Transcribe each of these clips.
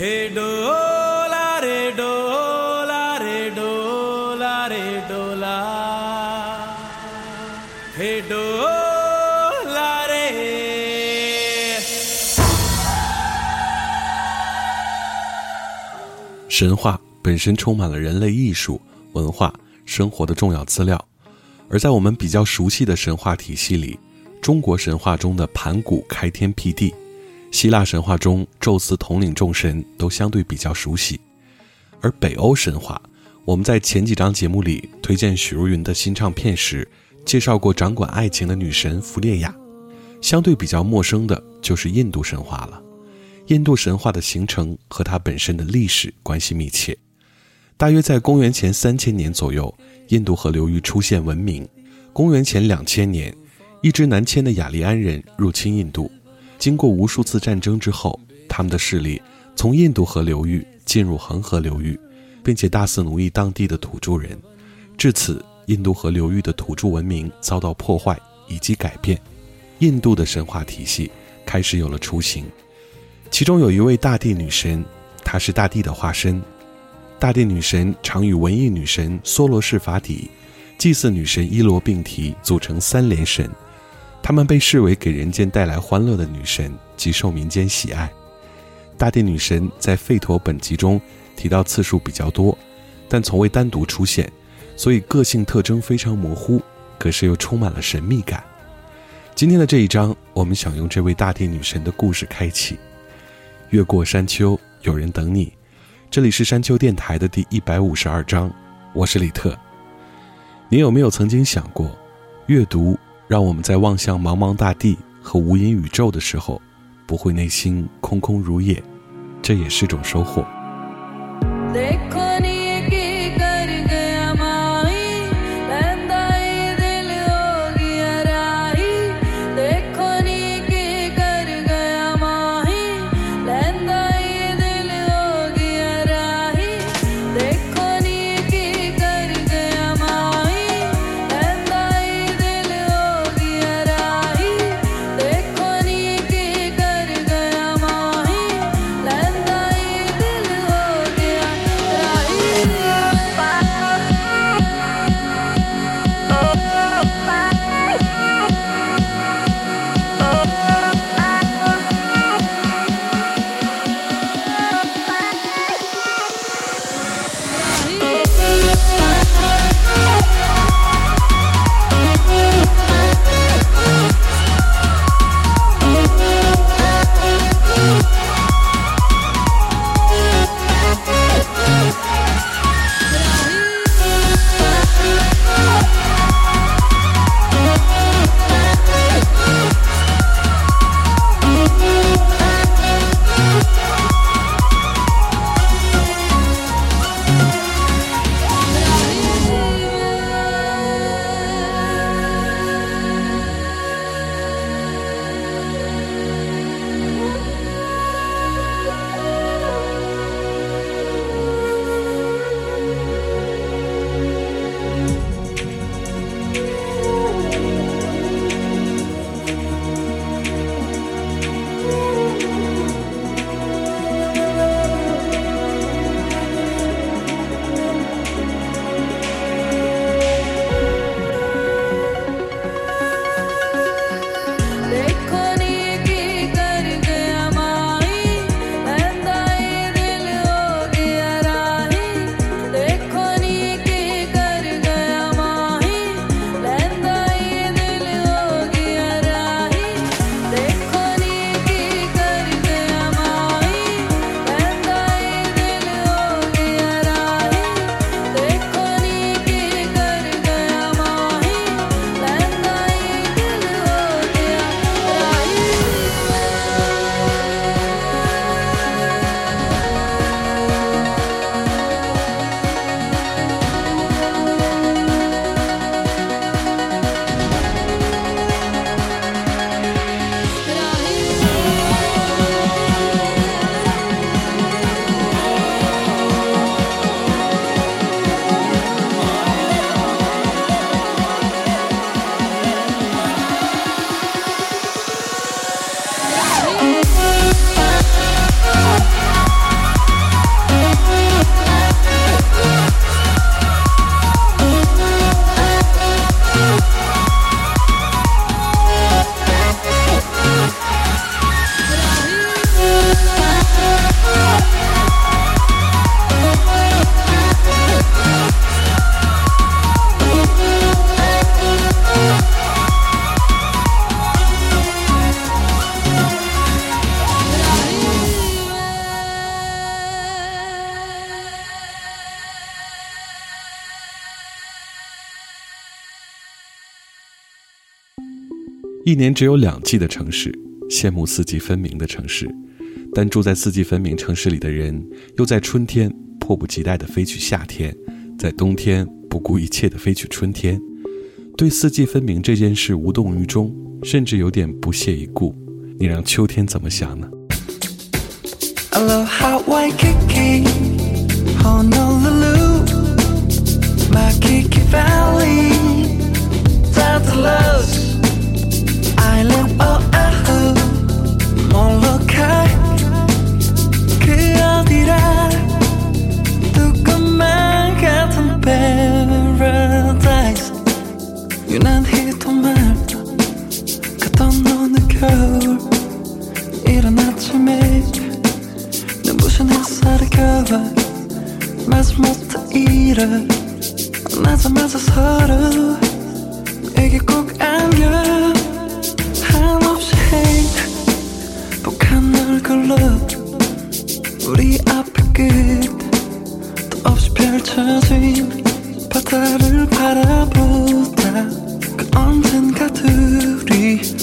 Hey dola re dola re dola re dola Hey dola re 神话本身充满了人类艺术、文化、生活的重要资料，而在我们比较熟悉的神话体系里，中国神话中的盘古开天辟地，希腊神话中宙斯统领众神都相对比较熟悉，而北欧神话，我们在前几章节目里推荐许茹芸的新唱片时，介绍过掌管爱情的女神弗列亚，相对比较陌生的就是印度神话了。印度神话的形成和它本身的历史关系密切。大约在公元前三千年左右，印度河流域出现文明。公元前两千年，一支南迁的雅利安人入侵印度，经过无数次战争之后，他们的势力从印度河流域进入恒河流域，并且大肆奴役当地的土著人。至此，印度河流域的土著文明遭到破坏以及改变，印度的神话体系开始有了雏形。其中有一位大地女神，她是大地的化身。大地女神常与文艺女神梭罗氏法底、祭祀女神伊罗并提，组成三连神。她们被视为给人间带来欢乐的女神，极受民间喜爱。大地女神在《吠陀本集》中提到次数比较多，但从未单独出现，所以个性特征非常模糊，可是又充满了神秘感。今天的这一章，我们想用这位大地女神的故事开启。越过山丘，有人等你。这里是山丘电台的第一百五十二章，我是李特。你有没有曾经想过，阅读让我们在望向茫茫大地和无垠宇宙的时候，不会内心空空如也，这也是种收获。年只有两季的城市，羡慕四季分明的城市，但住在四季分明城市里的人，又在春天迫不及待地飞去夏天，在冬天不顾一切地飞去春天，对四季分明这件事无动于衷，甚至有点不屑一顾。你让秋天怎么想呢？Aloha Waikiki, Honolulu, Makiki Valley, Tantalus, Island 겨워 마지 못해 일어 나자마자 서로. 에게 꼭 안겨 한없이 행복한 얼굴로 우리 앞에 끝도 없이 펼쳐진 바다를 바라보다 그 언젠가 둘이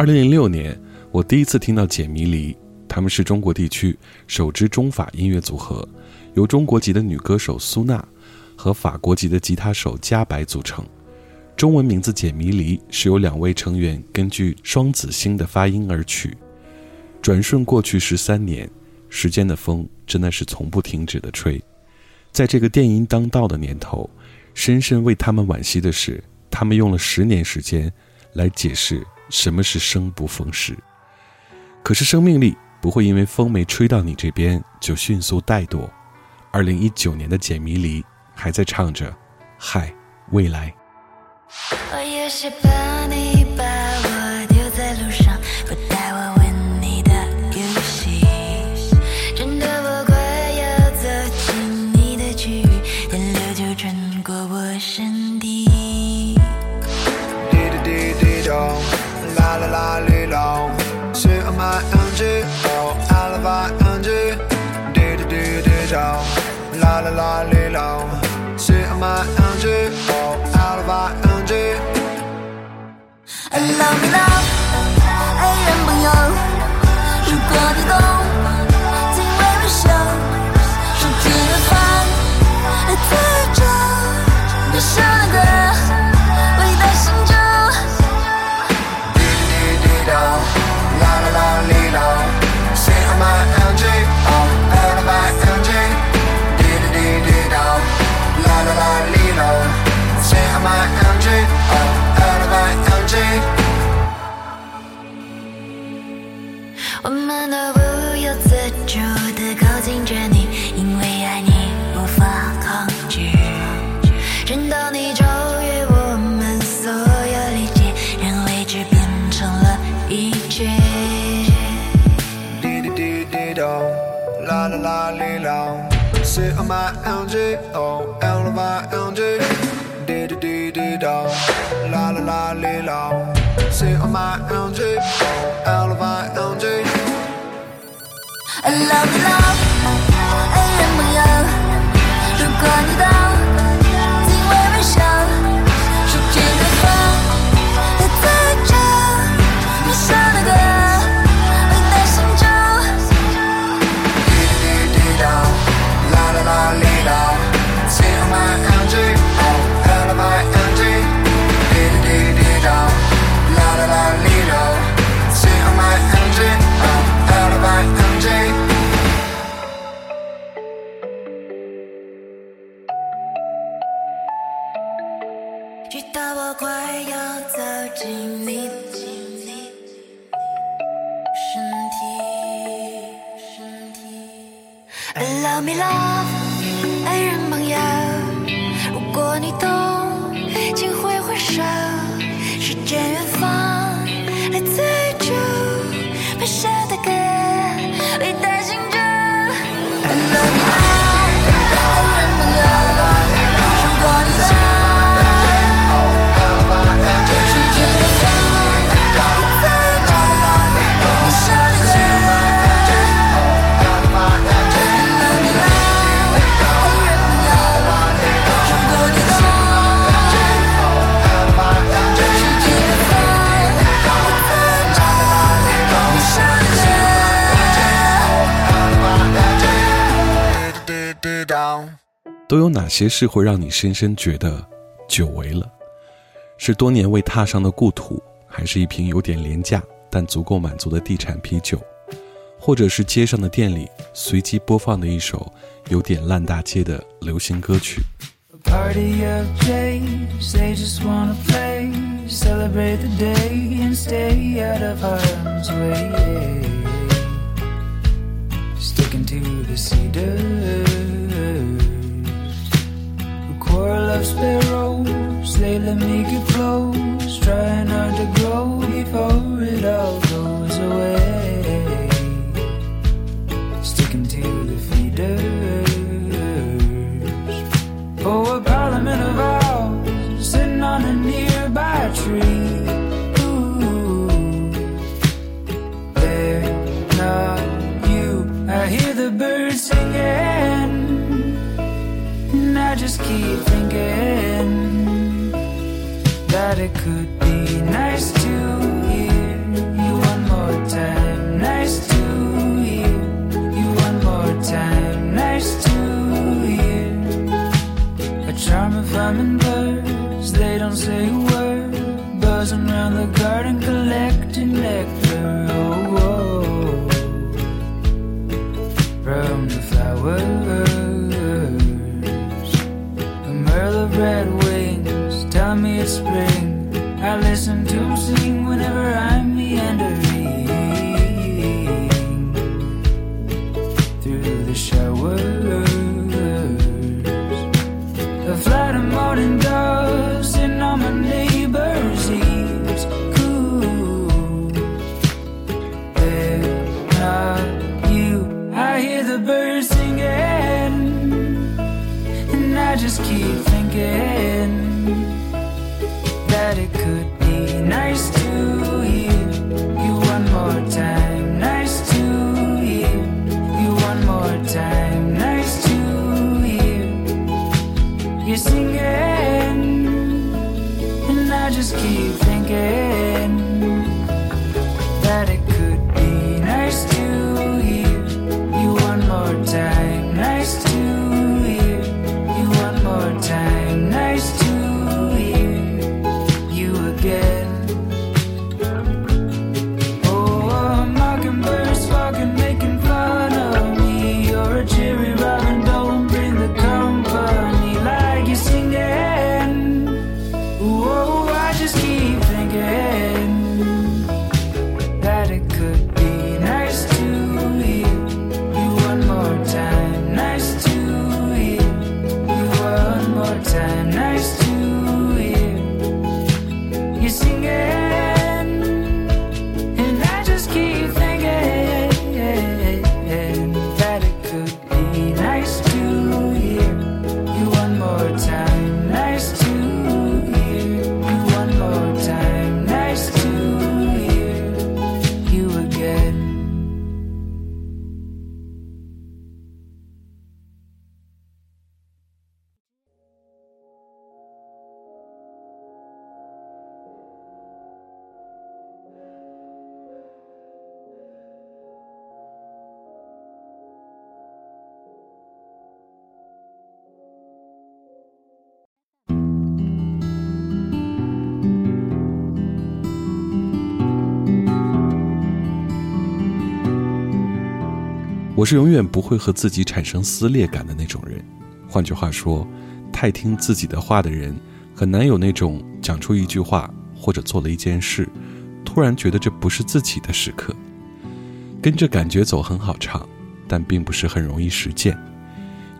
二零零六年，我第一次听到简迷离，他们是中国地区首支中法音乐组合，由中国籍的女歌手苏娜和法国籍的吉他手加白组成。中文名字简迷离是由两位成员根据双子星的发音而取。转瞬过去十三年，时间的风真的是从不停止的吹。在这个电音当道的年头，深深为他们惋惜的是，他们用了十年时间来解释什么是生不逢时。可是生命力不会因为风没吹到你这边就迅速怠惰。二零一九年的简迷离还在唱着：“嗨，未来。”我也是 là les ma Sit on my energy, oh, out of my energy. Dee dee dee dee do, la la la li lo. Sit on my energy, oh, out of my energy. I love you love，爱人朋友，如果你懂， 都有哪些事会让你深深觉得久违了？是多年未踏上的故土，还是一瓶有点廉价但足够满足的地产啤酒，或者是街上的店里随机播放的一首有点烂大街的流行歌曲？？Sticking to the cedar. Quarrel of sparrows, they let me get close, trying hard to grow before it all goes away. Sticking to the feeders. Oh, a parliament of ours sitting on a nearby tree. Ooh, there, not you. I hear the birds singing, I just keep thinking that it could be nice to hear you one more time. Nice to hear you one more time. Nice to hear. A charm of hummingbirds, they don't say a word. Buzzing around the garden, collecting nectar. 我是永远不会和自己产生撕裂感的那种人。换句话说，太听自己的话的人，很难有那种讲出一句话或者做了一件事，突然觉得这不是自己的时刻。跟着感觉走很好唱，但并不是很容易实践。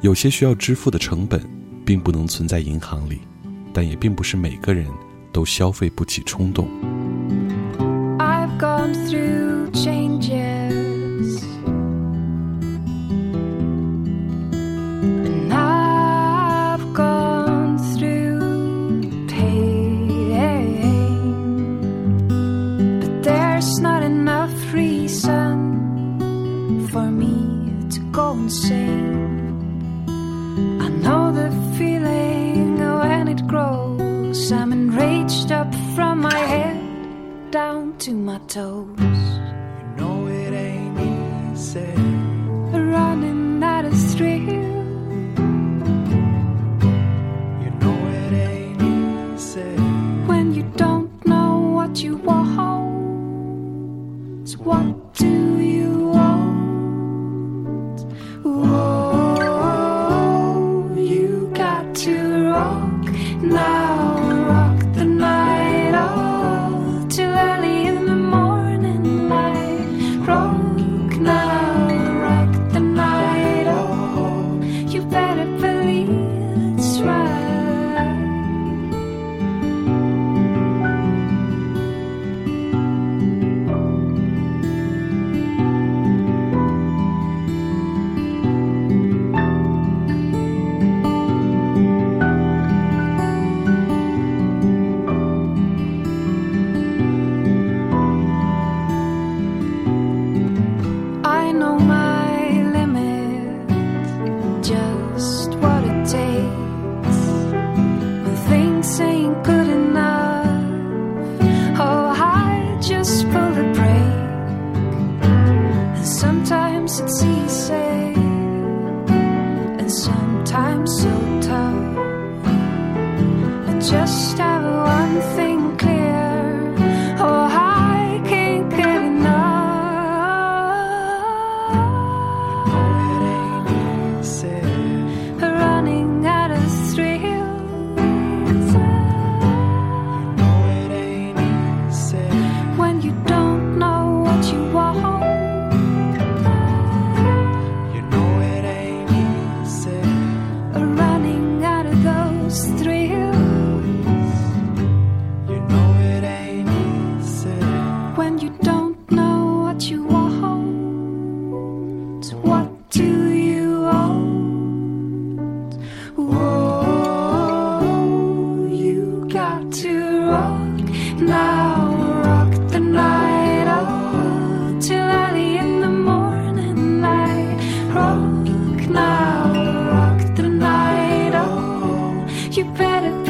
有些需要支付的成本，并不能存在银行里，但也并不是每个人都消费不起冲动。I've gone through changes. Insane. I know the feeling when it grows. I'm enraged up from my head down to my toes. You better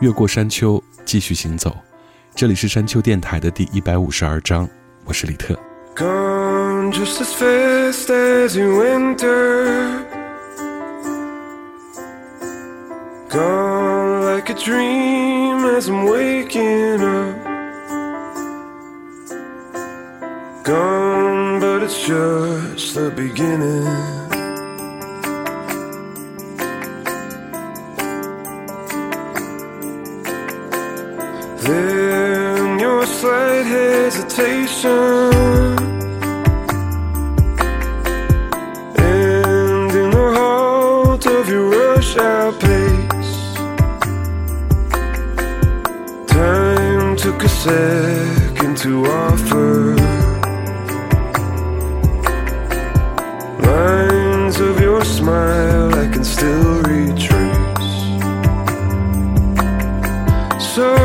越过山丘，继续行走。这里是山丘电台的第一百五十二章，我是李特。 Gone just as fast as you enter. Gone like a dream as I'm waking up. Gone, but it's just the beginning. Then your slight hesitation. And in the halt of your rush hour pace, time took a second to offer. Lines of your smile I can still retrace. So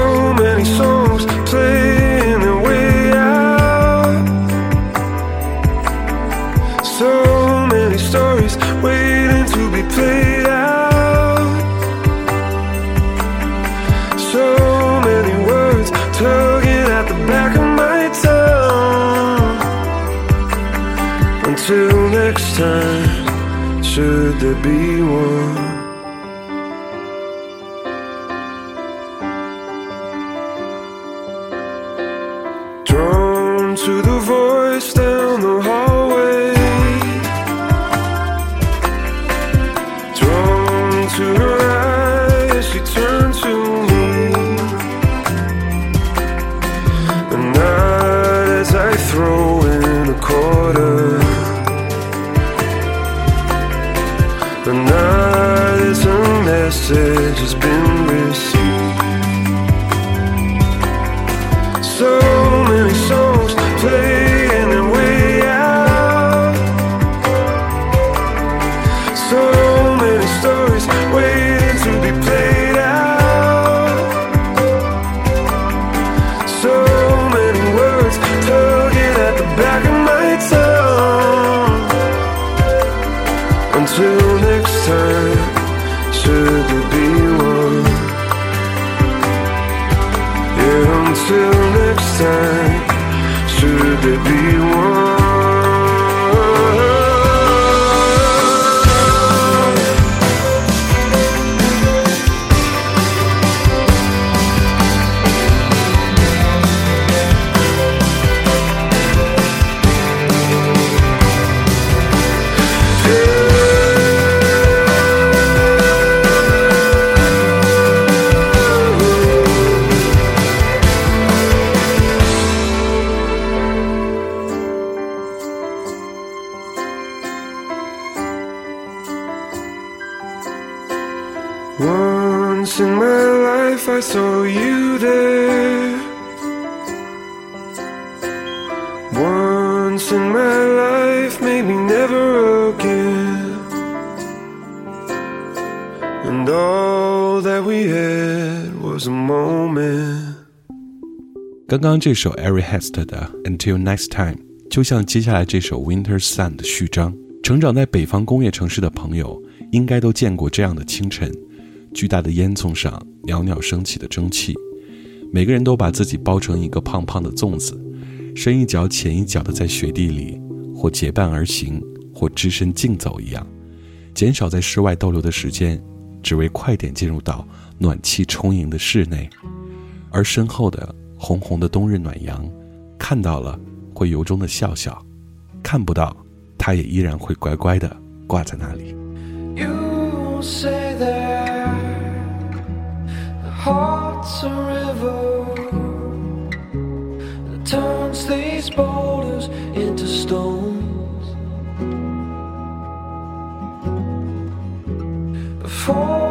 many songs playing their way out. So many stories waiting to be played out. So many words tugging at the back of my tongue. Until next time, should there be one? 刚刚这首 Ari Hest 的 Until Next Time，就像接下来这首 Winter Sun 的序章。成长在北方工业城市的朋友，应该都见过这样的清晨：巨大的烟囱上袅袅升起的蒸汽，每个人都把自己包成一个胖胖的粽子，深一脚浅一脚的在雪地里，或结伴而行，或只身竞走一样，减少在室外逗留的时间，只为快点进入到暖气充盈的室内。而身后的。红红的冬日暖阳，看到了会由衷的笑笑，看不到，它也依然会乖乖的挂在那里。of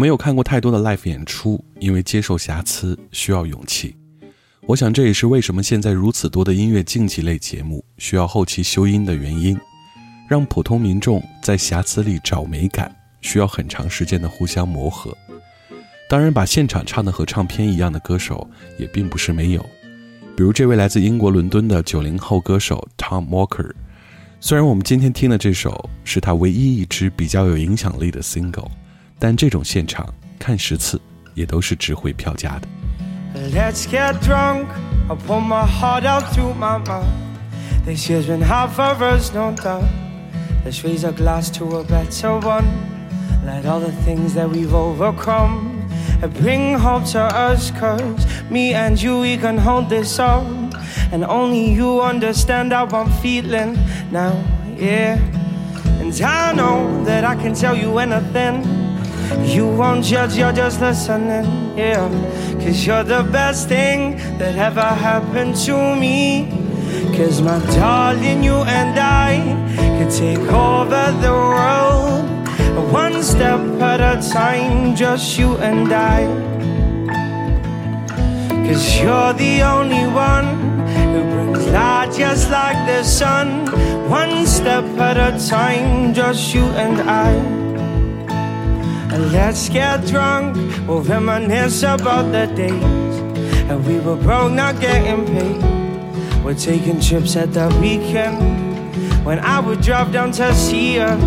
没有看过太多的 live 演出，因为接受瑕疵需要勇气。我想这也是为什么现在如此多的音乐竞技类节目需要后期修音的原因。让普通民众在瑕疵里找美感，需要很长时间的互相磨合。当然，把现场唱的和唱片一样的歌手也并不是没有，比如这位来自英国伦敦的九零后歌手 Tom Walker。虽然我们今天听的这首是他唯一一支比较有影响力的 single，但这种现场看十次也都是值回票价的。 Let's get drunk. I'll pour my heart out through my mouth. This year's been hard for us, no doubt. Let's raise a glass to a better one. Let all the things that we've overcome and bring hope to us. Cause me and you, we can hold this on. And only you understand how I'm feeling now, yeah. And I know that I can tell you anything. You won't judge, you're just listening, yeah. Cause you're the best thing that ever happened to me. Cause my darling, you and I could take over the world. One step at a time, just you and I. Cause you're the only one who brings light just like the sun. One step at a time, just you and I. And let's get drunk, we'll reminisce about the days. And we were broke, not getting paid. We're taking trips at the weekend. When I would drive down to see her,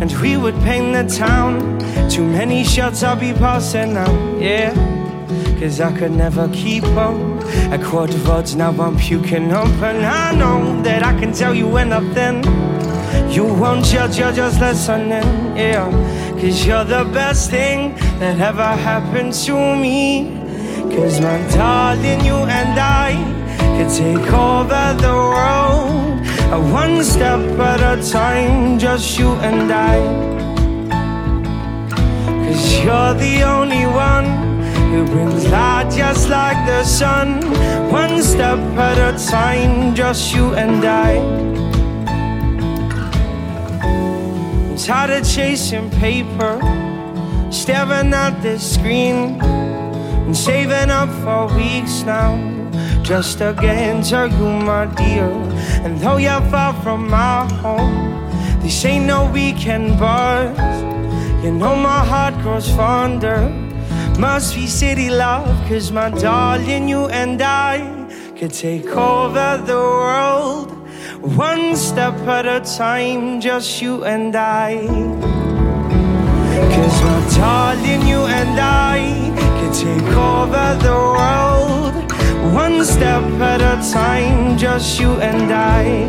and we would paint the town. Too many shots I'll be passing out, yeah. Cause I could never keep up. At quarter roads, now I'm puking up. And I know that I can tell you anything. You won't judge, you're just listening, yeah. Cause you're the best thing that ever happened to me. Cause my darling, you and I could take over the world. A one step at a time, just you and I. Cause you're the only one who brings light just like the sun. One step at a time, just you and I. tired of chasing paper, staring at the screen, and saving up for weeks now. Just to get into you, my dear. And though you're far from my home, this ain't no weekend buzz. You know my heart grows fonder. Must be city love, cause my darling, you and I could take over the world. One step at a time, just you and I. Cause my darling, you and I can take over the world. One step at a time, just you and I.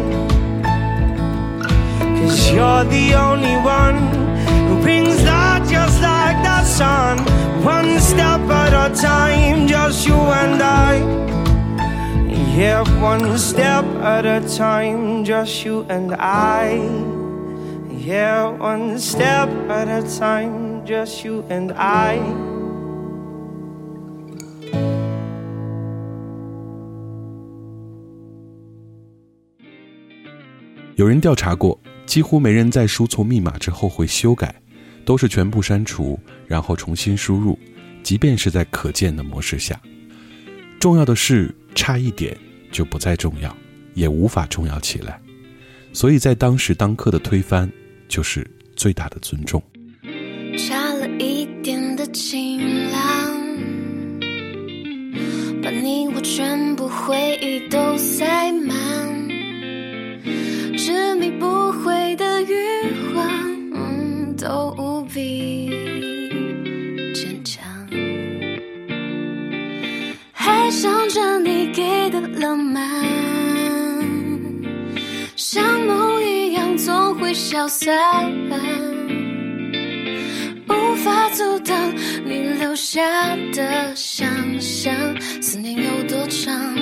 Cause you're the only one who brings light just like the sun. One step at a time, just you and I. Yeah, one step at a time, just you and I. Yeah, one step at a time, just you and I. 有人调查过，几乎没人在输错密码之后会修改，都是全部删除，然后重新输入，即便是在可见的模式下。重要的是，差一点就不再重要，也无法重要起来。所以在当时当刻的推翻，就是最大的尊重。差了一点的晴朗，把你我全部回忆都塞满，执迷不悔的欲望，嗯都无比想着你给的浪漫，像梦一样总会消散。无法阻挡你留下的想象，思念有多长，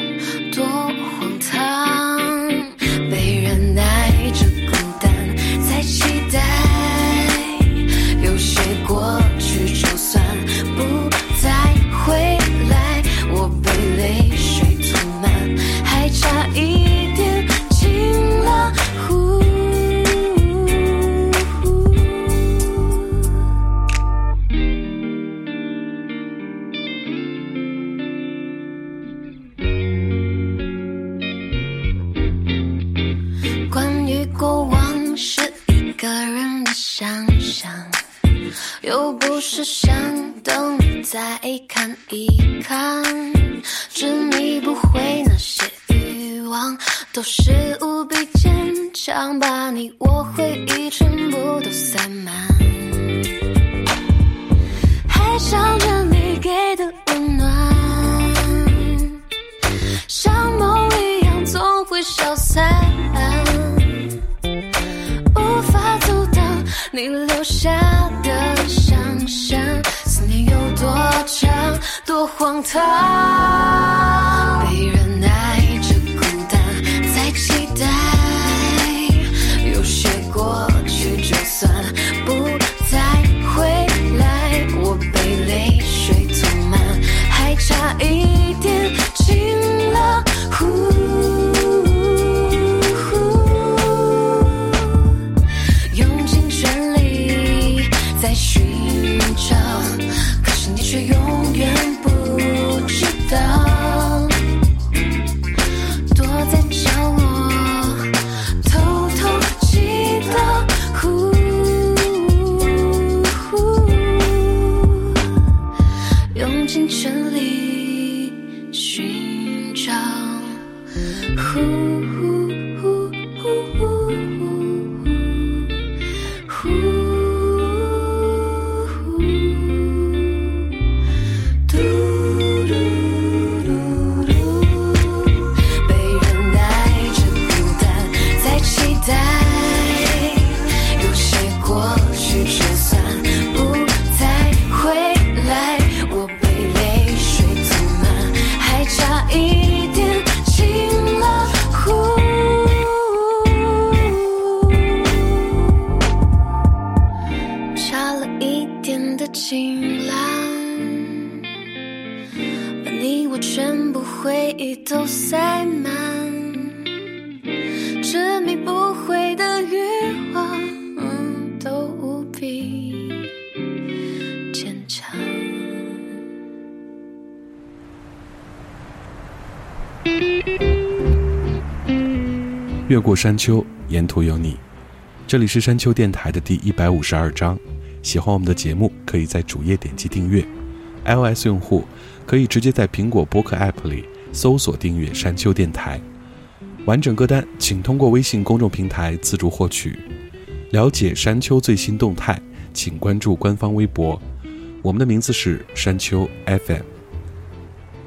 越过山丘，沿途有你。这里是山丘电台的第一百五十二章。喜欢我们的节目，可以在主页点击订阅。iOS 用户可以直接在苹果播客 App 里搜索订阅山丘电台。完整歌单请通过微信公众平台自助获取。了解山丘最新动态，请关注官方微博。我们的名字是山丘 FM。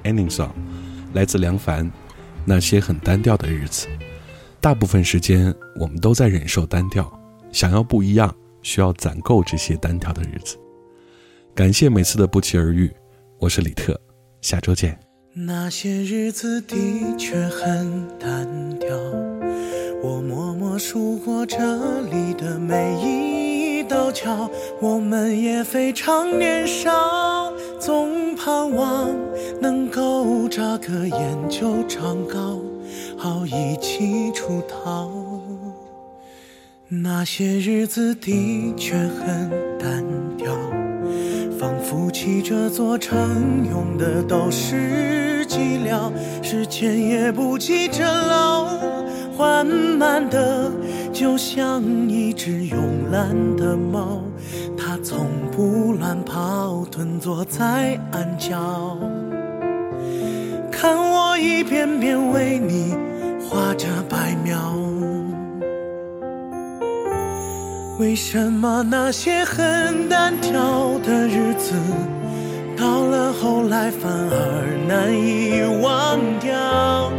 Ending song 来自梁凡。那些很单调的日子，大部分时间我们都在忍受单调，想要不一样，需要攒够这些单调的日子。感谢每次的不期而遇，我是李特，下周见。那些日子的确很单调，我默默数过这里的每一道桥，我们也非常年少，总盼望能够扎个眼就长高，好一起出逃。那些日子的确很单调。仿佛起这座城用的都是寂寥，时间也不急着老，缓慢的，就像一只慵懒的猫，它从不乱跑，蹲坐在暗角，看我一遍遍为你画着白描。为什么那些很单调的日子，到了后来反而难以忘掉？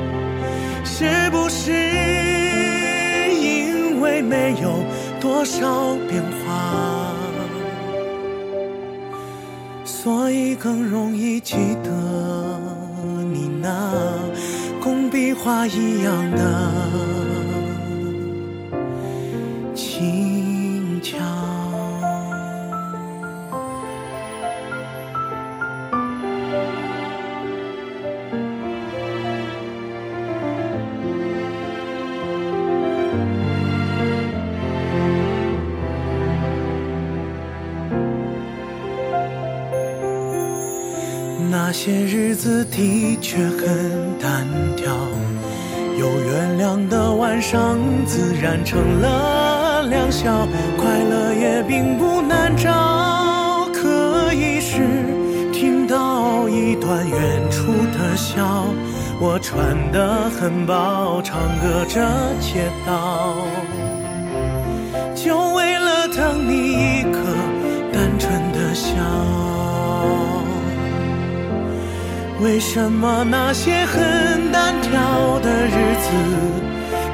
是不是因为没有多少变化，所以更容易记得你那工笔画一样的轻巧？那些日子的却很单调，有月亮的晚上自然成了两小，快乐也并不难找。可以是听到一段远处的笑，我穿得很薄，唱歌着街道，就为了等你一颗单纯的笑。为什么那些很单调的日子，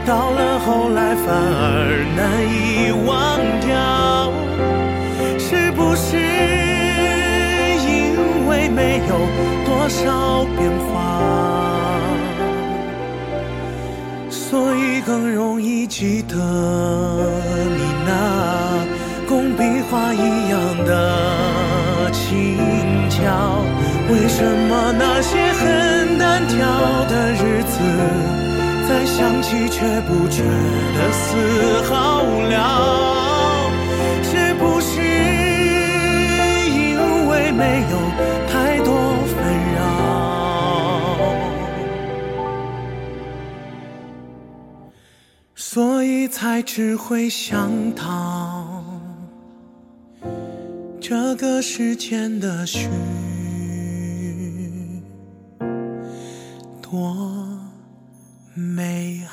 到了后来反而难以忘掉？是不是因为没有多少变化，所以更容易记得你那工笔画一样的轻巧？为什么那些很单调的日子，再想起却不觉得丝毫无聊？是不是因为没有太多纷扰，所以才只会想到这个世间的虚？may